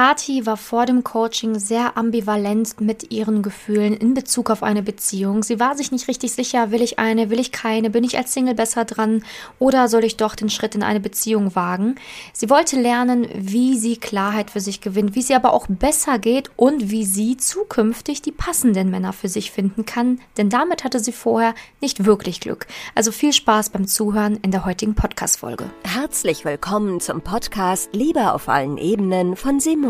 Kati war vor dem Coaching sehr ambivalent mit ihren Gefühlen in Bezug auf eine Beziehung. Sie war sich nicht richtig sicher, will ich eine, will ich keine, bin ich als Single besser dran oder soll ich doch den Schritt in eine Beziehung wagen? Sie wollte lernen, wie sie Klarheit für sich gewinnt, wie sie aber auch besser geht und wie sie zukünftig die passenden Männer für sich finden kann, denn damit hatte sie vorher nicht wirklich Glück. Also viel Spaß beim Zuhören in der heutigen Podcast-Folge. Herzlich willkommen zum Podcast Liebe auf allen Ebenen von Simon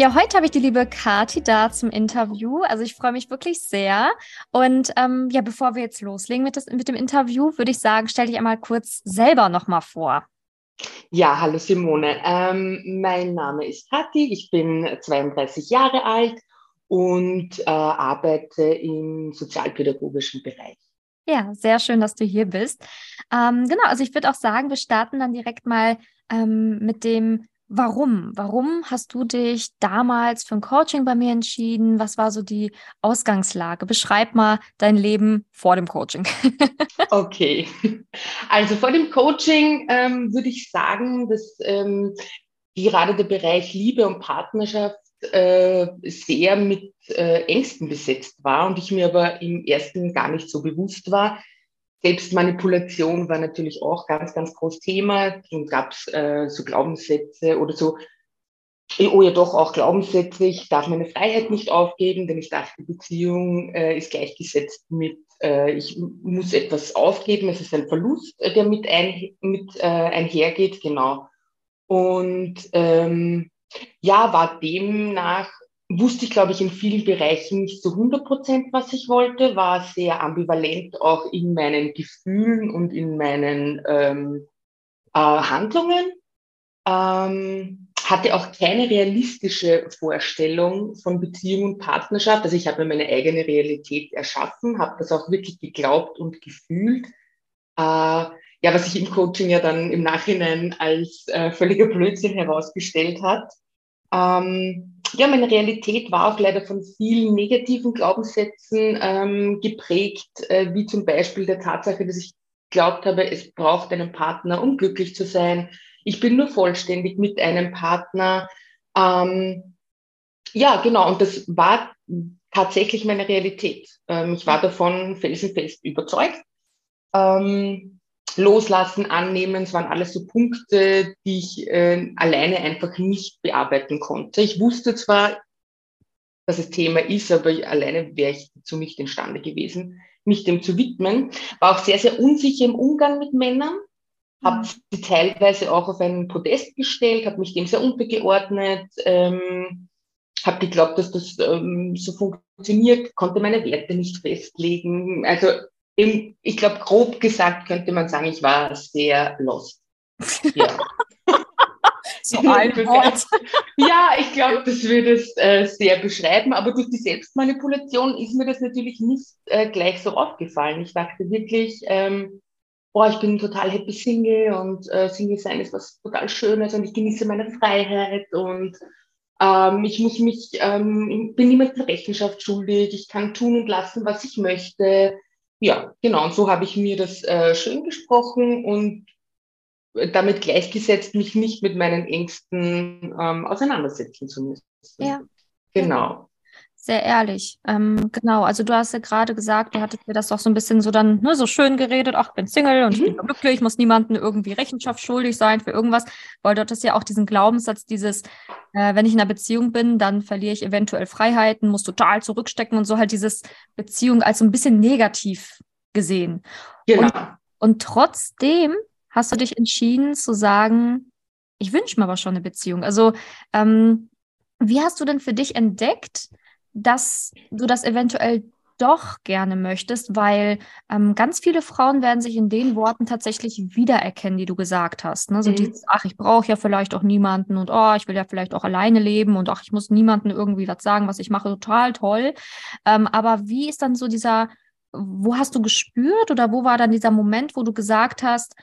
Ja, heute habe ich die liebe Kati da zum Interview. Also ich freue mich wirklich sehr. Und ähm, ja, bevor wir jetzt loslegen mit, das, mit dem Interview, würde ich sagen, stell dich einmal kurz selber nochmal vor. Ja, hallo Simone. Ähm, mein Name ist Kati, ich bin 32 Jahre alt und äh, arbeite im sozialpädagogischen Bereich. Ja, sehr schön, dass du hier bist. Ähm, genau, also ich würde auch sagen, wir starten dann direkt mal ähm, mit dem Warum? Warum hast du dich damals für ein Coaching bei mir entschieden? Was war so die Ausgangslage? Beschreib mal dein Leben vor dem Coaching. okay. Also vor dem Coaching ähm, würde ich sagen, dass ähm, gerade der Bereich Liebe und Partnerschaft äh, sehr mit äh, Ängsten besetzt war und ich mir aber im ersten gar nicht so bewusst war, Selbstmanipulation war natürlich auch ganz, ganz groß Thema. Dann gab es äh, so Glaubenssätze oder so, oh ja doch auch Glaubenssätze, ich darf meine Freiheit nicht aufgeben, denn ich dachte, Beziehung äh, ist gleichgesetzt mit, äh, ich muss etwas aufgeben, es ist ein Verlust, äh, der mit, ein, mit äh, einhergeht, genau. Und ähm, ja, war demnach wusste ich, glaube ich, in vielen Bereichen nicht zu 100 Prozent, was ich wollte, war sehr ambivalent auch in meinen Gefühlen und in meinen ähm, äh, Handlungen. Ähm, hatte auch keine realistische Vorstellung von Beziehung und Partnerschaft. Also ich habe mir meine eigene Realität erschaffen, habe das auch wirklich geglaubt und gefühlt. Äh, ja, was sich im Coaching ja dann im Nachhinein als äh, völliger Blödsinn herausgestellt hat. Ähm, ja, meine Realität war auch leider von vielen negativen Glaubenssätzen ähm, geprägt, äh, wie zum Beispiel der Tatsache, dass ich glaubt habe, es braucht einen Partner, um glücklich zu sein. Ich bin nur vollständig mit einem Partner. Ähm, ja, genau. Und das war tatsächlich meine Realität. Ähm, ich war davon felsenfest überzeugt. Ähm, Loslassen, Annehmen, es waren alles so Punkte, die ich äh, alleine einfach nicht bearbeiten konnte. Ich wusste zwar, dass es Thema ist, aber alleine wäre ich dazu nicht imstande gewesen, mich dem zu widmen. War auch sehr, sehr unsicher im Umgang mit Männern, habe mhm. sie teilweise auch auf einen Podest gestellt, habe mich dem sehr untergeordnet, ähm, habe geglaubt, dass das ähm, so funktioniert, konnte meine Werte nicht festlegen. Also ich glaube, grob gesagt könnte man sagen, ich war sehr lost. Ja. so ein Wort. ja, ich glaube, das würde es äh, sehr beschreiben. Aber durch die Selbstmanipulation ist mir das natürlich nicht äh, gleich so aufgefallen. Ich dachte wirklich, ähm, oh, ich bin total happy Single und äh, Single sein ist was total Schönes und ich genieße meine Freiheit und ähm, ich muss mich, ähm, bin niemandem Rechenschaft schuldig. Ich kann tun und lassen, was ich möchte ja, genau. Und so habe ich mir das äh, schön gesprochen und damit gleichgesetzt, mich nicht mit meinen Ängsten ähm, auseinandersetzen zu müssen. Ja. Genau. Sehr ehrlich. Ähm, genau, also du hast ja gerade gesagt, du hattest mir das doch so ein bisschen so dann ne, so schön geredet, ach, ich bin Single und mhm. ich bin mhm. glücklich, muss niemandem irgendwie Rechenschaft schuldig sein für irgendwas, weil dort ist ja auch diesen Glaubenssatz, dieses, äh, wenn ich in einer Beziehung bin, dann verliere ich eventuell Freiheiten, muss total zurückstecken und so halt dieses Beziehung als so ein bisschen negativ gesehen. Genau. Und, und trotzdem hast du dich entschieden zu sagen, ich wünsche mir aber schon eine Beziehung. Also ähm, wie hast du denn für dich entdeckt, dass du das eventuell doch gerne möchtest, weil ähm, ganz viele Frauen werden sich in den Worten tatsächlich wiedererkennen, die du gesagt hast. Ne? So mhm. dieses, ach, ich brauche ja vielleicht auch niemanden und oh, ich will ja vielleicht auch alleine leben und ach, ich muss niemandem irgendwie was sagen, was ich mache, total toll. Ähm, aber wie ist dann so dieser, wo hast du gespürt oder wo war dann dieser Moment, wo du gesagt hast,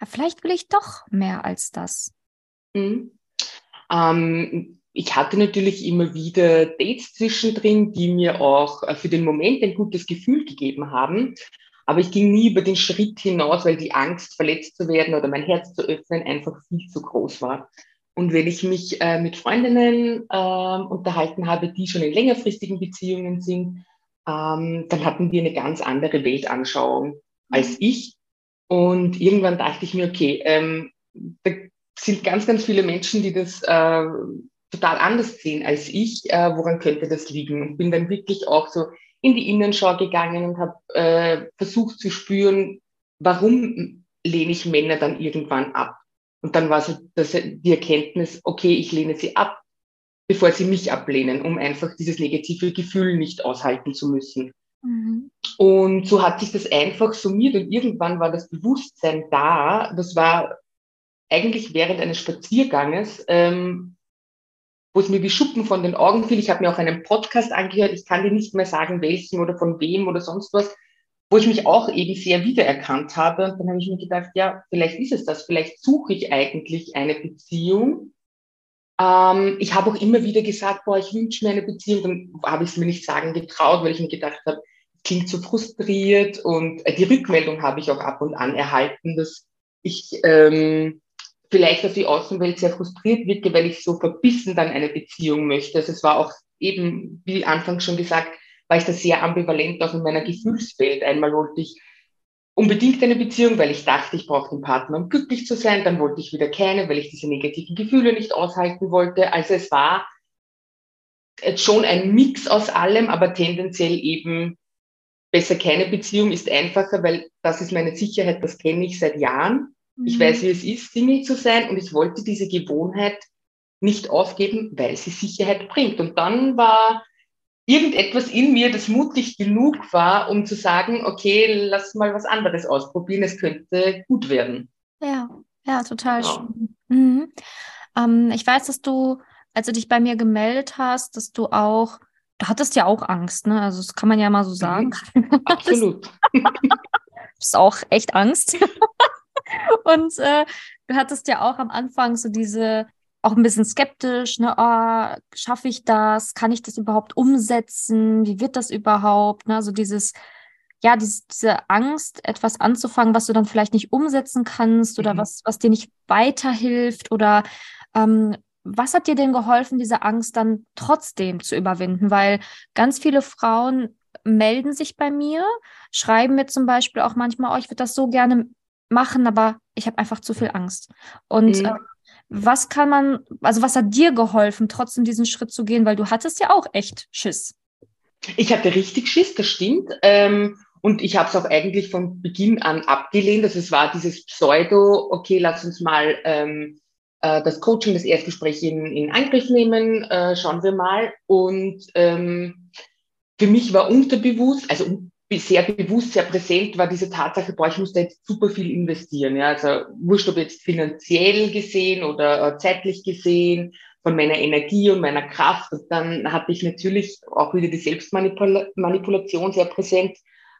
ja, vielleicht will ich doch mehr als das? Mhm. Ähm, ich hatte natürlich immer wieder Dates zwischendrin, die mir auch äh, für den Moment ein gutes Gefühl gegeben haben. Aber ich ging nie über den Schritt hinaus, weil die Angst, verletzt zu werden oder mein Herz zu öffnen, einfach viel zu groß war. Und wenn ich mich äh, mit Freundinnen äh, unterhalten habe, die schon in längerfristigen Beziehungen sind, ähm, dann hatten wir eine ganz andere Weltanschauung als mhm. ich. Und irgendwann dachte ich mir, okay, ähm, da sind ganz, ganz viele Menschen, die das äh, total anders sehen als ich. Äh, woran könnte das liegen? Und bin dann wirklich auch so in die Innenschau gegangen und habe äh, versucht zu spüren, warum lehne ich Männer dann irgendwann ab? Und dann war so das, die Erkenntnis, okay, ich lehne sie ab, bevor sie mich ablehnen, um einfach dieses negative Gefühl nicht aushalten zu müssen. Mhm. Und so hat sich das einfach summiert und irgendwann war das Bewusstsein da. Das war eigentlich während eines Spazierganges, ähm, wo es mir wie Schuppen von den Augen fiel. Ich habe mir auch einen Podcast angehört. Ich kann dir nicht mehr sagen, welchen oder von wem oder sonst was, wo ich mich auch eben sehr wiedererkannt habe. Und dann habe ich mir gedacht, ja, vielleicht ist es das. Vielleicht suche ich eigentlich eine Beziehung. Ähm, ich habe auch immer wieder gesagt, boah, ich wünsche mir eine Beziehung. Dann habe ich es mir nicht sagen getraut, weil ich mir gedacht habe, klingt so frustriert. Und äh, die Rückmeldung habe ich auch ab und an erhalten, dass ich ähm, vielleicht auf die Außenwelt sehr frustriert wirke, weil ich so verbissen dann eine Beziehung möchte. Also es war auch eben, wie anfangs schon gesagt, war ich da sehr ambivalent auch in meiner Gefühlswelt. Einmal wollte ich unbedingt eine Beziehung, weil ich dachte, ich brauche einen Partner, um glücklich zu sein. Dann wollte ich wieder keine, weil ich diese negativen Gefühle nicht aushalten wollte. Also es war schon ein Mix aus allem, aber tendenziell eben besser keine Beziehung ist einfacher, weil das ist meine Sicherheit, das kenne ich seit Jahren. Ich weiß, mhm. wie es ist, Single zu sein und ich wollte diese Gewohnheit nicht aufgeben, weil sie Sicherheit bringt. Und dann war irgendetwas in mir, das mutig genug war, um zu sagen, okay, lass mal was anderes ausprobieren, es könnte gut werden. Ja, ja, total ja. schön. Mhm. Ähm, ich weiß, dass du, als du dich bei mir gemeldet hast, dass du auch, du hattest ja auch Angst, ne? Also das kann man ja mal so sagen. Mhm. Absolut. du hast auch echt Angst. Und äh, du hattest ja auch am Anfang so diese, auch ein bisschen skeptisch, ne, oh, schaffe ich das? Kann ich das überhaupt umsetzen? Wie wird das überhaupt? Ne? Also dieses, ja, diese, diese Angst, etwas anzufangen, was du dann vielleicht nicht umsetzen kannst oder mhm. was, was dir nicht weiterhilft oder ähm, was hat dir denn geholfen, diese Angst dann trotzdem zu überwinden? Weil ganz viele Frauen melden sich bei mir, schreiben mir zum Beispiel auch manchmal, oh, ich würde das so gerne machen, aber ich habe einfach zu viel Angst. Und mhm. äh, was kann man, also was hat dir geholfen, trotzdem diesen Schritt zu gehen, weil du hattest ja auch echt Schiss. Ich hatte richtig Schiss, das stimmt. Ähm, und ich habe es auch eigentlich von Beginn an abgelehnt. Also es war dieses Pseudo, okay, lass uns mal ähm, äh, das Coaching, das Erstgespräch in, in Angriff nehmen, äh, schauen wir mal. Und ähm, für mich war unterbewusst, also sehr bewusst, sehr präsent war diese Tatsache, boah, ich muss da jetzt super viel investieren. Ja? Also wurscht, ob jetzt finanziell gesehen oder äh, zeitlich gesehen, von meiner Energie und meiner Kraft. Und dann hatte ich natürlich auch wieder die Selbstmanipulation sehr präsent,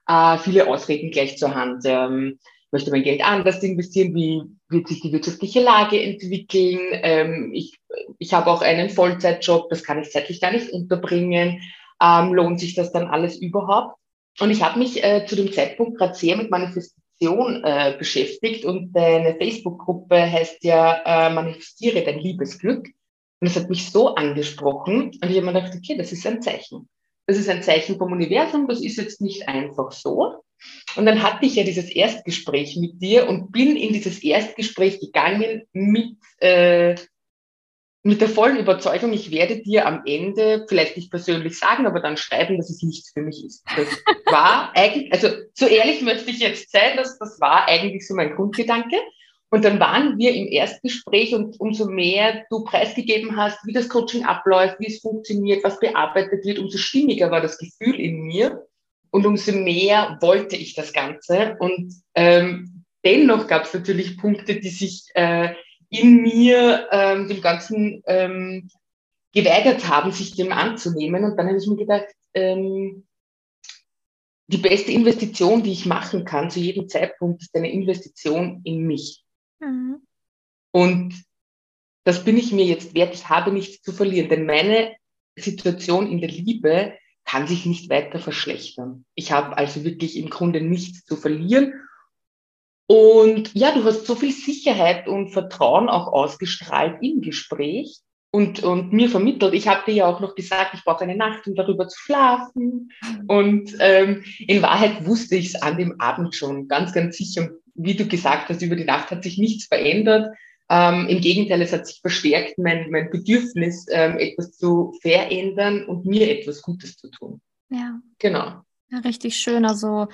äh, viele Ausreden gleich zur Hand. Ähm, möchte mein Geld anders investieren? Wie wird sich die wirtschaftliche Lage entwickeln? Ähm, ich ich habe auch einen Vollzeitjob, das kann ich zeitlich gar nicht unterbringen. Ähm, lohnt sich das dann alles überhaupt? Und ich habe mich äh, zu dem Zeitpunkt gerade sehr mit Manifestation äh, beschäftigt und deine Facebook-Gruppe heißt ja äh, Manifestiere dein Liebesglück. Und das hat mich so angesprochen und ich habe mir gedacht, okay, das ist ein Zeichen. Das ist ein Zeichen vom Universum, das ist jetzt nicht einfach so. Und dann hatte ich ja dieses Erstgespräch mit dir und bin in dieses Erstgespräch gegangen mit äh, mit der vollen Überzeugung, ich werde dir am Ende vielleicht nicht persönlich sagen, aber dann schreiben, dass es nichts für mich ist. Das war eigentlich, also so ehrlich möchte ich jetzt sein, dass das war eigentlich so mein Grundgedanke. Und dann waren wir im Erstgespräch und umso mehr du preisgegeben hast, wie das Coaching abläuft, wie es funktioniert, was bearbeitet wird, umso stimmiger war das Gefühl in mir. und umso mehr wollte ich das Ganze. Und ähm, dennoch gab es natürlich Punkte, die sich äh, in mir ähm, dem Ganzen ähm, geweigert haben, sich dem anzunehmen. Und dann habe ich mir gedacht, ähm, die beste Investition, die ich machen kann zu jedem Zeitpunkt, ist eine Investition in mich. Mhm. Und das bin ich mir jetzt wert. Ich habe nichts zu verlieren, denn meine Situation in der Liebe kann sich nicht weiter verschlechtern. Ich habe also wirklich im Grunde nichts zu verlieren. Und ja, du hast so viel Sicherheit und Vertrauen auch ausgestrahlt im Gespräch und, und mir vermittelt. Ich habe dir ja auch noch gesagt, ich brauche eine Nacht, um darüber zu schlafen. Und ähm, in Wahrheit wusste ich es an dem Abend schon, ganz, ganz sicher. Wie du gesagt hast, über die Nacht hat sich nichts verändert. Ähm, Im Gegenteil, es hat sich verstärkt, mein, mein Bedürfnis, ähm, etwas zu verändern und mir etwas Gutes zu tun. Ja. Genau. Ja, richtig schön. Also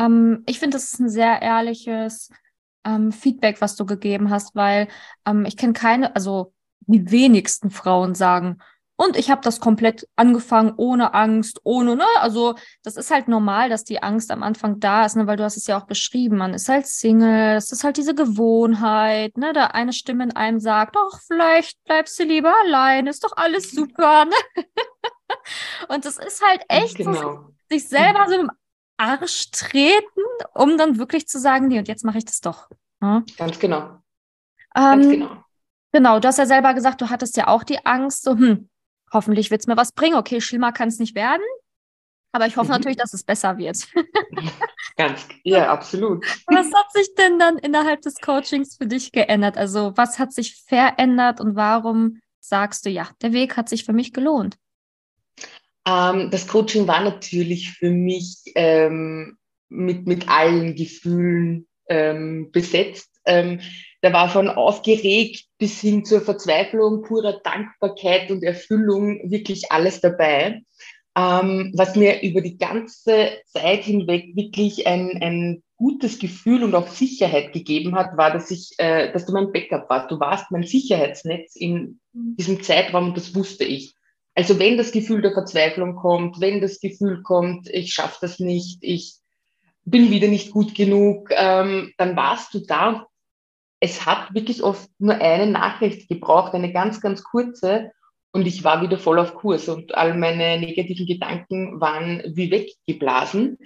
ähm, ich finde, das ist ein sehr ehrliches ähm, Feedback, was du gegeben hast, weil ähm, ich kenne keine, also die wenigsten Frauen sagen, und ich habe das komplett angefangen ohne Angst, ohne, ne? Also das ist halt normal, dass die Angst am Anfang da ist, ne? Weil du hast es ja auch beschrieben, man ist halt Single, das ist halt diese Gewohnheit, ne? Da eine Stimme in einem sagt, doch, vielleicht bleibst du lieber allein, ist doch alles super, ne? Und das ist halt echt genau. so, sich selber so im Arsch treten, um dann wirklich zu sagen, nee, und jetzt mache ich das doch. Ne? Ganz genau. Ähm, Ganz genau. Genau, du hast ja selber gesagt, du hattest ja auch die Angst, so, hm, hoffentlich wird es mir was bringen. Okay, schlimmer kann es nicht werden. Aber ich hoffe mhm. natürlich, dass es besser wird. Ganz, ja, absolut. Was hat sich denn dann innerhalb des Coachings für dich geändert? Also, was hat sich verändert und warum sagst du, ja, der Weg hat sich für mich gelohnt? Ähm, das Coaching war natürlich für mich ähm, mit, mit allen Gefühlen ähm, besetzt. Ähm, da war von aufgeregt bis hin zur Verzweiflung, purer Dankbarkeit und Erfüllung wirklich alles dabei. Ähm, was mir über die ganze Zeit hinweg wirklich ein, ein gutes Gefühl und auch Sicherheit gegeben hat, war, dass ich, äh, dass du mein Backup warst. Du warst mein Sicherheitsnetz in diesem Zeitraum und das wusste ich. Also wenn das Gefühl der Verzweiflung kommt, wenn das Gefühl kommt, ich schaffe das nicht, ich bin wieder nicht gut genug, ähm, dann warst du da es hat wirklich oft nur eine Nachricht gebraucht, eine ganz, ganz kurze. Und ich war wieder voll auf Kurs und all meine negativen Gedanken waren wie weggeblasen.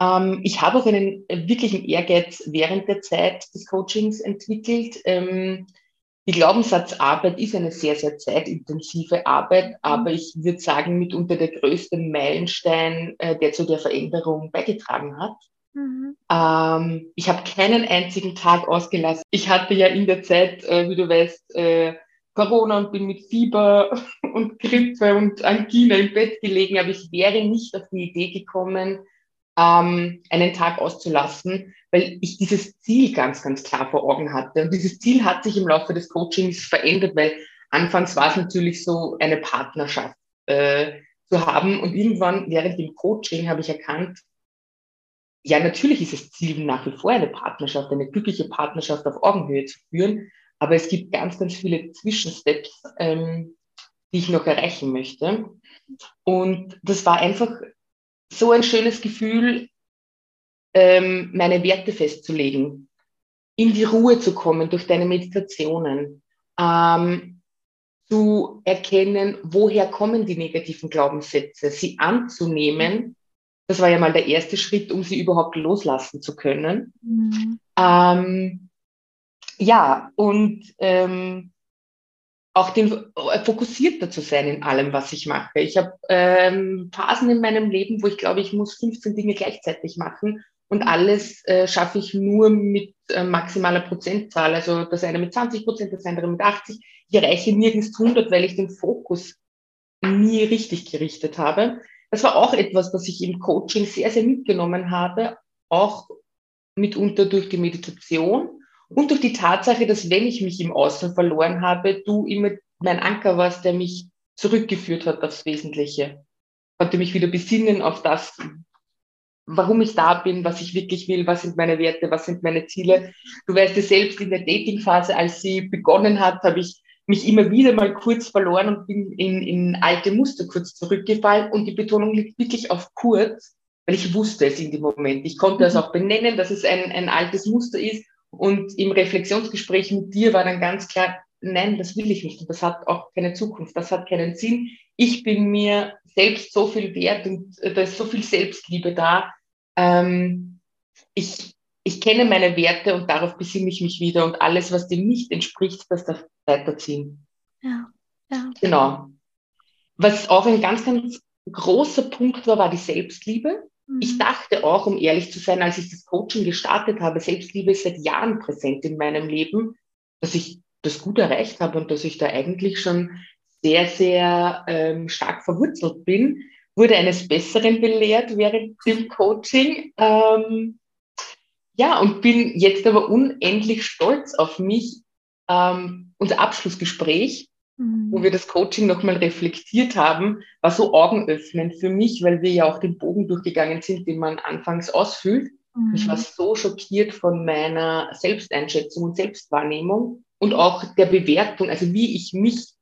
Ähm, ich habe auch einen wirklichen Ehrgeiz während der Zeit des Coachings entwickelt. Ähm, die Glaubenssatzarbeit ist eine sehr, sehr zeitintensive Arbeit, mhm. aber ich würde sagen, mitunter der größte Meilenstein, äh, der zu der Veränderung beigetragen hat. Mhm. Ähm, ich habe keinen einzigen Tag ausgelassen. Ich hatte ja in der Zeit, äh, wie du weißt, äh, Corona und bin mit Fieber und Grippe und Angina im Bett gelegen, aber ich wäre nicht auf die Idee gekommen, ähm, einen Tag auszulassen, weil ich dieses Ziel ganz, ganz klar vor Augen hatte. Und dieses Ziel hat sich im Laufe des Coachings verändert, weil anfangs war es natürlich so, eine Partnerschaft äh, zu haben. Und irgendwann während dem Coaching habe ich erkannt, ja, natürlich ist es Ziel nach wie vor eine Partnerschaft, eine glückliche Partnerschaft auf Augenhöhe zu führen, aber es gibt ganz, ganz viele Zwischensteps, ähm, die ich noch erreichen möchte. Und das war einfach so ein schönes Gefühl, ähm, meine Werte festzulegen, in die Ruhe zu kommen durch deine Meditationen, ähm, zu erkennen, woher kommen die negativen Glaubenssätze, sie anzunehmen das war ja mal der erste Schritt, um sie überhaupt loslassen zu können. Mhm. Ähm, ja, und ähm, auch den, äh, fokussierter zu sein in allem, was ich mache. Ich habe ähm, Phasen in meinem Leben, wo ich glaube, ich muss 15 Dinge gleichzeitig machen und alles äh, schaffe ich nur mit äh, maximaler Prozentzahl. Also das eine mit 20 Prozent, das andere mit 80. Ich erreiche nirgends 100, weil ich den Fokus nie richtig gerichtet habe das war auch etwas, was ich im Coaching sehr, sehr mitgenommen habe, auch mitunter durch die Meditation und durch die Tatsache, dass wenn ich mich im Außen verloren habe, du immer mein Anker warst, der mich zurückgeführt hat aufs Wesentliche. Konnte mich wieder besinnen auf das, warum ich da bin, was ich wirklich will, was sind meine Werte, was sind meine Ziele. Du weißt ja selbst in der Datingphase, als sie begonnen hat, habe ich mich immer wieder mal kurz verloren und bin in, in alte Muster kurz zurückgefallen und die Betonung liegt wirklich auf kurz, weil ich wusste es in dem Moment. Ich konnte es mhm. auch benennen, dass es ein, ein altes Muster ist. Und im Reflexionsgespräch mit dir war dann ganz klar, nein, das will ich nicht. Und das hat auch keine Zukunft. Das hat keinen Sinn. Ich bin mir selbst so viel wert und da ist so viel Selbstliebe da. Ähm, ich, ich kenne meine Werte und darauf besinne ich mich wieder. Und alles, was dem nicht entspricht, das darf weiterziehen. Ja, ja. Genau. Was auch ein ganz, ganz großer Punkt war, war die Selbstliebe. Mhm. Ich dachte auch, um ehrlich zu sein, als ich das Coaching gestartet habe, Selbstliebe ist seit Jahren präsent in meinem Leben, dass ich das gut erreicht habe und dass ich da eigentlich schon sehr, sehr ähm, stark verwurzelt bin, wurde eines Besseren belehrt während dem Coaching. Ähm, ja, und bin jetzt aber unendlich stolz auf mich. Ähm, unser Abschlussgespräch, mhm. wo wir das Coaching nochmal reflektiert haben, war so augenöffnend für mich, weil wir ja auch den Bogen durchgegangen sind, den man anfangs ausfüllt. Mhm. Ich war so schockiert von meiner Selbsteinschätzung und Selbstwahrnehmung und auch der Bewertung, also wie ich mich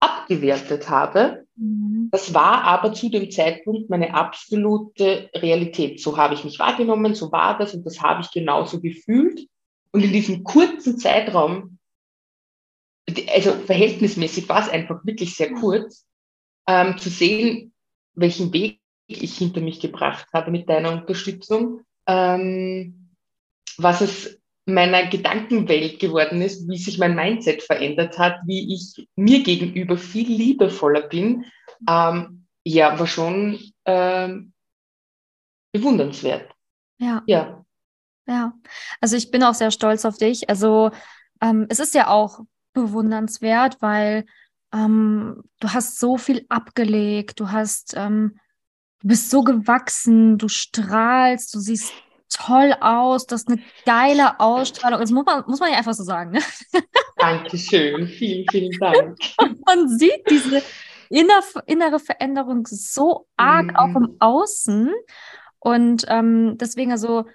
abgewertet habe. Mhm. Das war aber zu dem Zeitpunkt meine absolute Realität. So habe ich mich wahrgenommen, so war das und das habe ich genauso gefühlt. Und in diesem kurzen Zeitraum, also verhältnismäßig war es einfach wirklich sehr kurz, ähm, zu sehen, welchen Weg ich hinter mich gebracht habe mit deiner Unterstützung, ähm, was es meiner Gedankenwelt geworden ist, wie sich mein Mindset verändert hat, wie ich mir gegenüber viel liebevoller bin, ähm, ja, war schon ähm, bewundernswert. Ja. Ja. Ja. Also ich bin auch sehr stolz auf dich. Also ähm, es ist ja auch bewundernswert, weil ähm, du hast so viel abgelegt, du hast, ähm, du bist so gewachsen, du strahlst, du siehst toll aus, das ist eine geile Ausstrahlung. Das muss man, muss man ja einfach so sagen. Ne? Dankeschön, vielen, vielen Dank. man sieht diese inner, innere Veränderung so arg mhm. auch im Außen. Und ähm, deswegen also,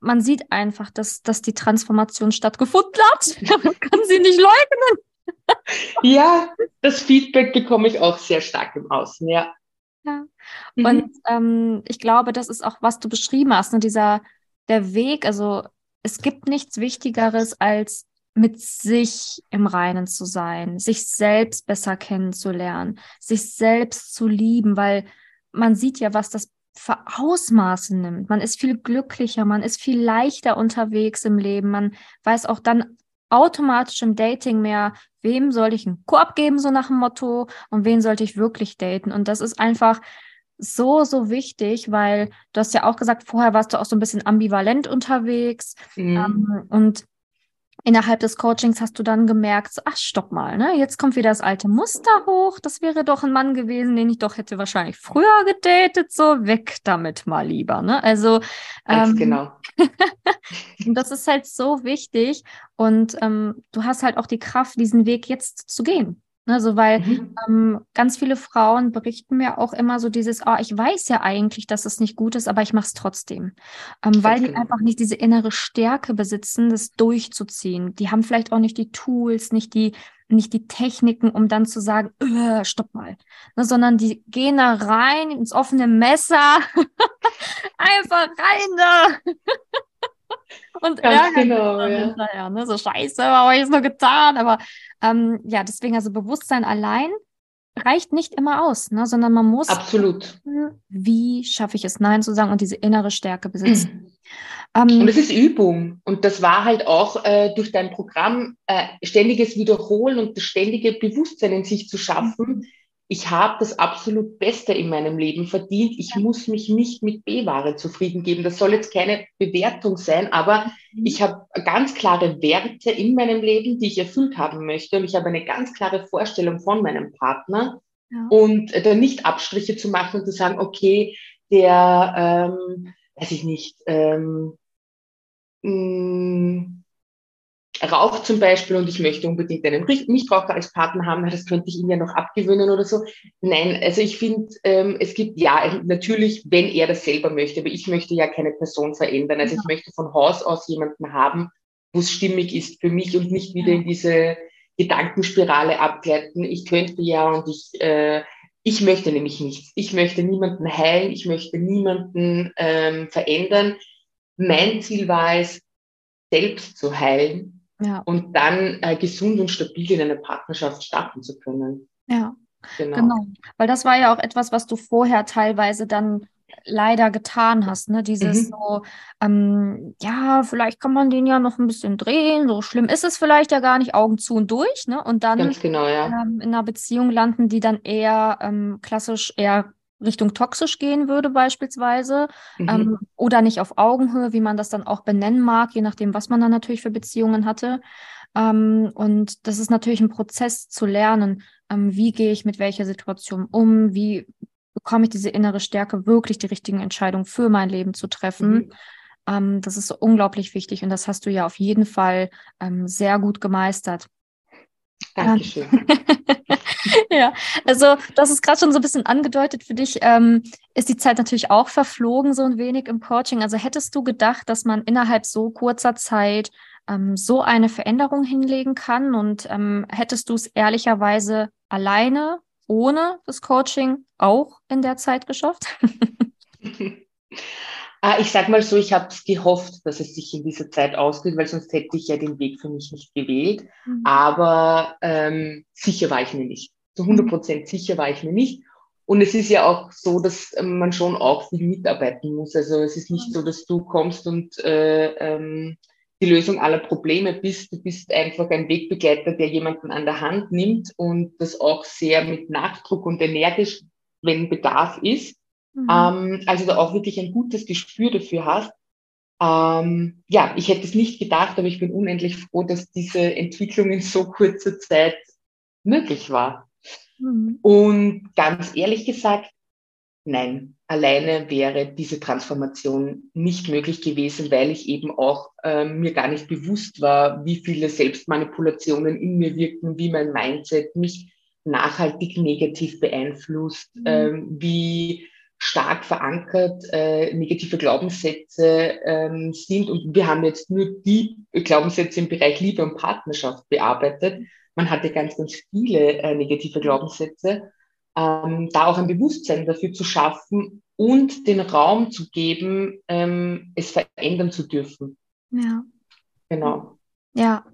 man sieht einfach, dass, dass die Transformation stattgefunden hat. Man kann sie nicht leugnen. ja, das Feedback bekomme ich auch sehr stark im Außen, ja. Ja. Mhm. Und ähm, ich glaube, das ist auch, was du beschrieben hast, ne? dieser der Weg, also es gibt nichts Wichtigeres, als mit sich im Reinen zu sein, sich selbst besser kennenzulernen, sich selbst zu lieben, weil man sieht ja, was das für Ausmaße nimmt. Man ist viel glücklicher, man ist viel leichter unterwegs im Leben, man weiß auch dann automatisch im Dating mehr, wem soll ich einen Korb geben, so nach dem Motto, und wen sollte ich wirklich daten. Und das ist einfach so, so wichtig, weil du hast ja auch gesagt, vorher warst du auch so ein bisschen ambivalent unterwegs. Mhm. Ähm, und innerhalb des Coachings hast du dann gemerkt, so, ach, stopp mal, ne? Jetzt kommt wieder das alte Muster hoch. Das wäre doch ein Mann gewesen, den ich doch hätte wahrscheinlich früher gedatet. So, weg damit mal lieber, ne? Also, ähm, genau. und das ist halt so wichtig. Und ähm, du hast halt auch die Kraft, diesen Weg jetzt zu gehen. Also, weil mhm. ähm, ganz viele Frauen berichten mir auch immer so dieses, oh, ich weiß ja eigentlich, dass es nicht gut ist, aber ich mache es trotzdem. Ähm, weil die einfach nicht diese innere Stärke besitzen, das durchzuziehen. Die haben vielleicht auch nicht die Tools, nicht die, nicht die Techniken, um dann zu sagen, äh, stopp mal. Ne, sondern die gehen da rein ins offene Messer. einfach rein da. Und Ganz genau, ja. Hinterher, ne? So scheiße, habe ich es nur getan? Aber ähm, ja, deswegen also Bewusstsein allein reicht nicht immer aus, ne? sondern man muss absolut. Wie schaffe ich es, Nein zu sagen und diese innere Stärke besitzen. Ähm, und es ist Übung. Und das war halt auch äh, durch dein Programm äh, ständiges Wiederholen und das ständige Bewusstsein in sich zu schaffen, ich habe das absolut Beste in meinem Leben verdient. Ich muss mich nicht mit B-Ware zufrieden geben. Das soll jetzt keine Bewertung sein, aber mhm. ich habe ganz klare Werte in meinem Leben, die ich erfüllt haben möchte. Und ich habe eine ganz klare Vorstellung von meinem Partner. Ja. Und da nicht Abstriche zu machen und zu sagen, okay, der, ähm, weiß ich nicht, ähm, mh, mm, raucht zum Beispiel und ich möchte unbedingt einen Nichtraucher als Partner haben, das könnte ich ihm ja noch abgewöhnen oder so. Nein, also ich finde, ähm, es gibt ja natürlich, wenn er das selber möchte, aber ich möchte ja keine Person verändern. Also ja. ich möchte von Haus aus jemanden haben, wo es stimmig ist für mich und nicht wieder in diese Gedankenspirale abgleiten. Ich könnte ja und ich, äh, Ich möchte nämlich nichts. Ich möchte niemanden heilen, ich möchte niemanden ähm, verändern. Mein Ziel war es, selbst zu heilen ja. und dann äh, gesund und stabil in einer Partnerschaft starten zu können. Ja, genau. genau. Weil das war ja auch etwas, was du vorher teilweise dann leider getan hast, ne? Dieses mhm. so, ähm, ja, vielleicht kann man den ja noch ein bisschen drehen, so schlimm ist es vielleicht ja gar nicht, Augen zu und durch, ne? Und dann genau, ja. ähm, in einer Beziehung landen, die dann eher ähm, klassisch eher Richtung toxisch gehen würde beispielsweise mhm. ähm, oder nicht auf Augenhöhe, wie man das dann auch benennen mag, je nachdem, was man dann natürlich für Beziehungen hatte. Ähm, und das ist natürlich ein Prozess zu lernen, ähm, wie gehe ich mit welcher Situation um, wie bekomme ich diese innere Stärke, wirklich die richtigen Entscheidungen für mein Leben zu treffen. Mhm. Ähm, das ist unglaublich wichtig und das hast du ja auf jeden Fall ähm, sehr gut gemeistert. Dankeschön. ja, also das ist gerade schon so ein bisschen angedeutet für dich. Ähm, ist die Zeit natürlich auch verflogen, so ein wenig im Coaching? Also hättest du gedacht, dass man innerhalb so kurzer Zeit ähm, so eine Veränderung hinlegen kann? Und ähm, hättest du es ehrlicherweise alleine ohne das Coaching auch in der Zeit geschafft? Ah, ich sage mal so, ich habe es gehofft, dass es sich in dieser Zeit ausgeht, weil sonst hätte ich ja den Weg für mich nicht gewählt. Mhm. Aber ähm, sicher war ich mir nicht. Zu 100 Prozent sicher war ich mir nicht. Und es ist ja auch so, dass ähm, man schon auch viel mitarbeiten muss. Also es ist nicht so, dass du kommst und äh, ähm, die Lösung aller Probleme bist. Du bist einfach ein Wegbegleiter, der jemanden an der Hand nimmt und das auch sehr mit Nachdruck und energisch, wenn Bedarf ist. Mhm. Ähm, also da auch wirklich ein gutes Gespür dafür hast. Ähm, ja, ich hätte es nicht gedacht, aber ich bin unendlich froh, dass diese Entwicklung in so kurzer Zeit möglich war. Mhm. Und ganz ehrlich gesagt, nein, alleine wäre diese Transformation nicht möglich gewesen, weil ich eben auch äh, mir gar nicht bewusst war, wie viele Selbstmanipulationen in mir wirken, wie mein Mindset mich nachhaltig negativ beeinflusst, mhm. ähm, wie stark verankert äh, negative Glaubenssätze ähm, sind. Und wir haben jetzt nur die Glaubenssätze im Bereich Liebe und Partnerschaft bearbeitet. Man hatte ganz, ganz viele äh, negative Glaubenssätze ähm, da auch ein Bewusstsein dafür zu schaffen und den Raum zu geben, ähm, es verändern zu dürfen. Ja. Genau. Ja,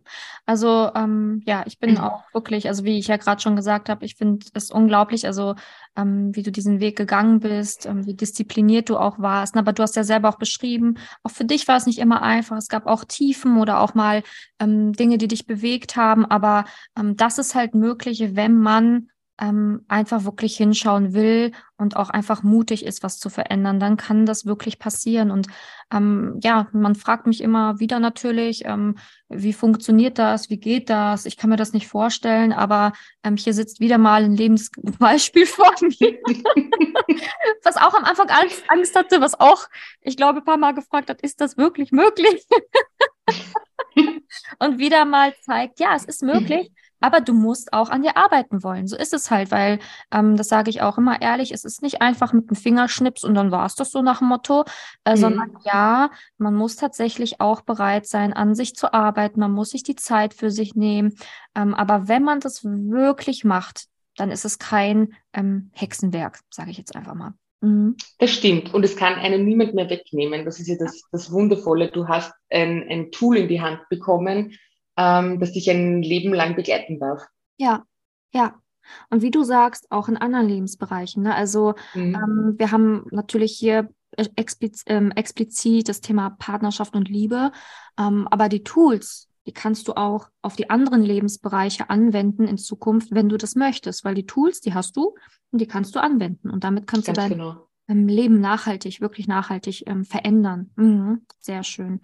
also ähm, ja, ich bin auch wirklich, also wie ich ja gerade schon gesagt habe, ich finde es unglaublich, also ähm, wie du diesen Weg gegangen bist, ähm, wie diszipliniert du auch warst. Aber du hast ja selber auch beschrieben, auch für dich war es nicht immer einfach. Es gab auch Tiefen oder auch mal ähm, Dinge, die dich bewegt haben. Aber ähm, das ist halt möglich, wenn man ähm, einfach wirklich hinschauen will und auch einfach mutig ist, was zu verändern, dann kann das wirklich passieren. Und ähm, ja, man fragt mich immer wieder natürlich, ähm, wie funktioniert das, wie geht das? Ich kann mir das nicht vorstellen, aber ähm, hier sitzt wieder mal ein Lebensbeispiel vor mir, was auch am Anfang Angst, Angst hatte, was auch, ich glaube, ein paar Mal gefragt hat, ist das wirklich möglich? und wieder mal zeigt, ja, es ist möglich aber du musst auch an dir arbeiten wollen. So ist es halt, weil, ähm, das sage ich auch immer ehrlich, es ist nicht einfach mit dem Fingerschnips und dann war es das so nach dem Motto, äh, mhm. sondern ja, man muss tatsächlich auch bereit sein, an sich zu arbeiten, man muss sich die Zeit für sich nehmen. Ähm, aber wenn man das wirklich macht, dann ist es kein ähm, Hexenwerk, sage ich jetzt einfach mal. Mhm. Das stimmt. Und es kann einem niemand mehr wegnehmen. Das ist ja das, das Wundervolle. Du hast ein, ein Tool in die Hand bekommen, ähm, das dich ein Leben lang begleiten darf. Ja, ja. Und wie du sagst, auch in anderen Lebensbereichen. Ne? Also mhm. ähm, wir haben natürlich hier expliz ähm, explizit das Thema Partnerschaft und Liebe, ähm, aber die Tools, die kannst du auch auf die anderen Lebensbereiche anwenden in Zukunft, wenn du das möchtest, weil die Tools, die hast du und die kannst du anwenden und damit kannst Ganz du dein genau. Leben nachhaltig, wirklich nachhaltig ähm, verändern. Mhm, sehr schön.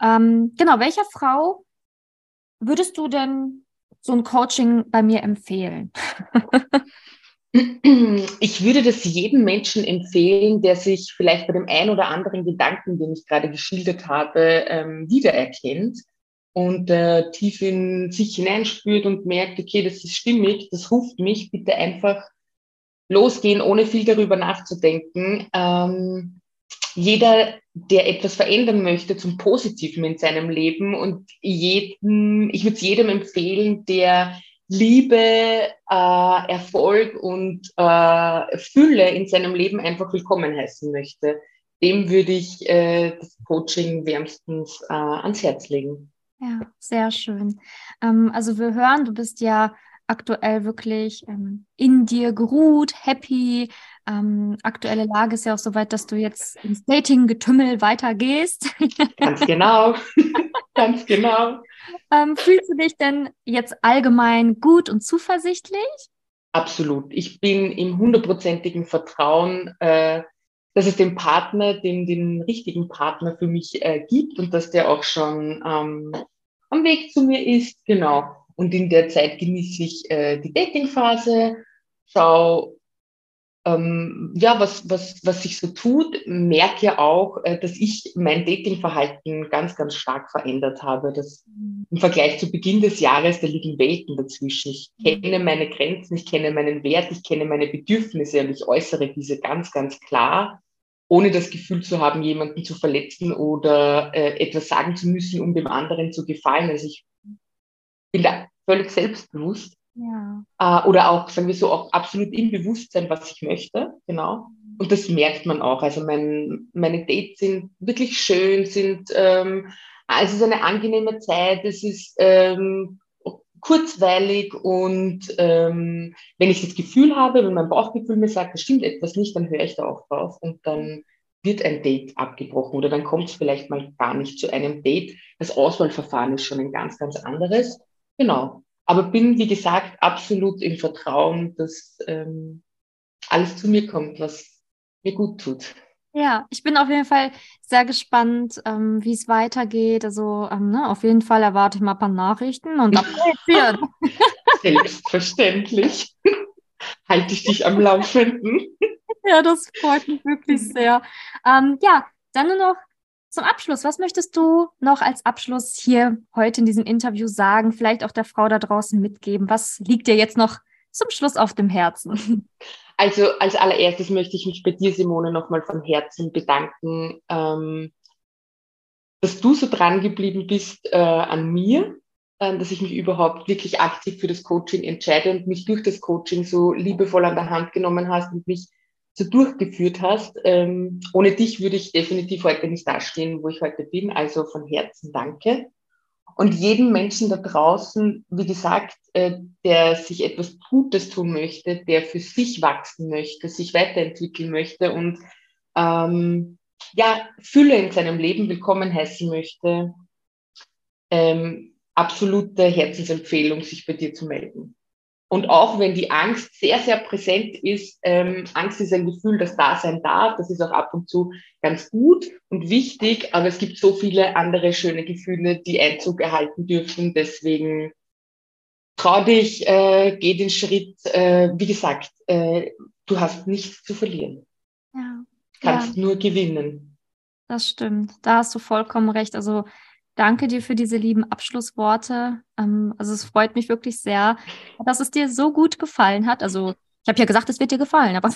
Ähm, genau, welcher Frau Würdest du denn so ein Coaching bei mir empfehlen? Ich würde das jedem Menschen empfehlen, der sich vielleicht bei dem einen oder anderen Gedanken, den ich gerade geschildert habe, ähm, wiedererkennt und äh, tief in sich hineinspürt und merkt, okay, das ist stimmig, das ruft mich, bitte einfach losgehen, ohne viel darüber nachzudenken. Jeder, der etwas verändern möchte zum Positiven in seinem Leben und jeden, ich würde es jedem empfehlen, der Liebe, äh, Erfolg und äh, Fülle in seinem Leben einfach willkommen heißen möchte, dem würde ich äh, das Coaching wärmstens äh, ans Herz legen. Ja, sehr schön. Ähm, also wir hören, du bist ja aktuell wirklich ähm, in dir geruht, happy. Ähm, aktuelle Lage ist ja auch so weit, dass du jetzt ins Dating-Getümmel weitergehst. Ganz genau. Ganz genau. Ähm, fühlst du dich denn jetzt allgemein gut und zuversichtlich? Absolut. Ich bin im hundertprozentigen Vertrauen, äh, dass es den Partner, den, den richtigen Partner für mich äh, gibt und dass der auch schon ähm, am Weg zu mir ist. Genau. Und in der Zeit genieße ich äh, die Datingphase, schaue, ähm, ja, was, was, was sich so tut, merke ja auch, äh, dass ich mein Datingverhalten ganz, ganz stark verändert habe. Das im Vergleich zu Beginn des Jahres, da liegen Welten dazwischen. Ich kenne meine Grenzen, ich kenne meinen Wert, ich kenne meine Bedürfnisse und ich äußere diese ganz, ganz klar, ohne das Gefühl zu haben, jemanden zu verletzen oder äh, etwas sagen zu müssen, um dem anderen zu gefallen. Also ich bin da völlig selbstbewusst. Ja. Äh, oder auch, sagen wir so, auch absolut im Bewusstsein, was ich möchte. Genau. Und das merkt man auch. Also mein, meine Dates sind wirklich schön, sind, ähm, es ist eine angenehme Zeit, es ist ähm, kurzweilig und ähm, wenn ich das Gefühl habe, wenn mein Bauchgefühl mir sagt, es stimmt etwas nicht, dann höre ich da auch drauf und dann wird ein Date abgebrochen oder dann kommt es vielleicht mal gar nicht zu einem Date. Das Auswahlverfahren ist schon ein ganz, ganz anderes. Genau. Aber bin, wie gesagt, absolut im Vertrauen, dass ähm, alles zu mir kommt, was mir gut tut. Ja, ich bin auf jeden Fall sehr gespannt, ähm, wie es weitergeht. Also ähm, ne, auf jeden Fall erwarte ich mal ein paar Nachrichten und Updates Selbstverständlich. Halte ich dich am Laufenden. Ja, das freut mich wirklich sehr. Ähm, ja, dann nur noch zum Abschluss, was möchtest du noch als Abschluss hier heute in diesem Interview sagen, vielleicht auch der Frau da draußen mitgeben? Was liegt dir jetzt noch zum Schluss auf dem Herzen? Also als allererstes möchte ich mich bei dir, Simone, nochmal von Herzen bedanken, ähm, dass du so dran geblieben bist äh, an mir, äh, dass ich mich überhaupt wirklich aktiv für das Coaching entscheide und mich durch das Coaching so liebevoll an der Hand genommen hast und mich so durchgeführt hast. Ähm, ohne dich würde ich definitiv heute nicht dastehen, wo ich heute bin. Also von Herzen danke. Und jedem Menschen da draußen, wie gesagt, äh, der sich etwas Gutes tun möchte, der für sich wachsen möchte, sich weiterentwickeln möchte und ähm, ja, Fülle in seinem Leben willkommen heißen möchte, ähm, absolute Herzensempfehlung, sich bei dir zu melden. Und auch wenn die Angst sehr, sehr präsent ist, ähm, Angst ist ein Gefühl, das da sein darf. Das ist auch ab und zu ganz gut und wichtig. Aber es gibt so viele andere schöne Gefühle, die Einzug erhalten dürfen. Deswegen trau dich, äh, geh den Schritt. Äh, wie gesagt, äh, du hast nichts zu verlieren. Ja. Kannst ja. nur gewinnen. Das stimmt. Da hast du vollkommen recht. Also Danke dir für diese lieben Abschlussworte. Ähm, also es freut mich wirklich sehr, dass es dir so gut gefallen hat. Also ich habe ja gesagt, es wird dir gefallen, aber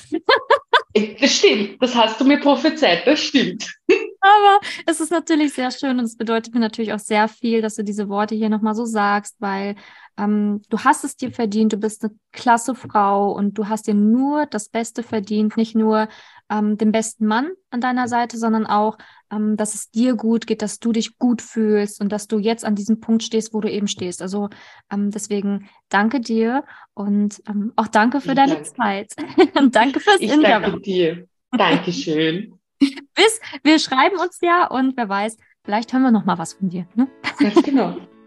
das stimmt. Das hast du mir prophezeit. Das stimmt. Aber es ist natürlich sehr schön und es bedeutet mir natürlich auch sehr viel, dass du diese Worte hier nochmal so sagst, weil ähm, du hast es dir verdient, du bist eine klasse Frau und du hast dir nur das Beste verdient, nicht nur ähm, den besten Mann an deiner Seite, sondern auch, ähm, dass es dir gut geht, dass du dich gut fühlst und dass du jetzt an diesem Punkt stehst, wo du eben stehst. Also ähm, deswegen danke dir und ähm, auch danke für ich deine danke. Zeit. danke fürs ich Interview. Danke dir. Dankeschön. Bis, wir schreiben uns ja und wer weiß, vielleicht hören wir noch mal was von dir. Ne? Ganz genau.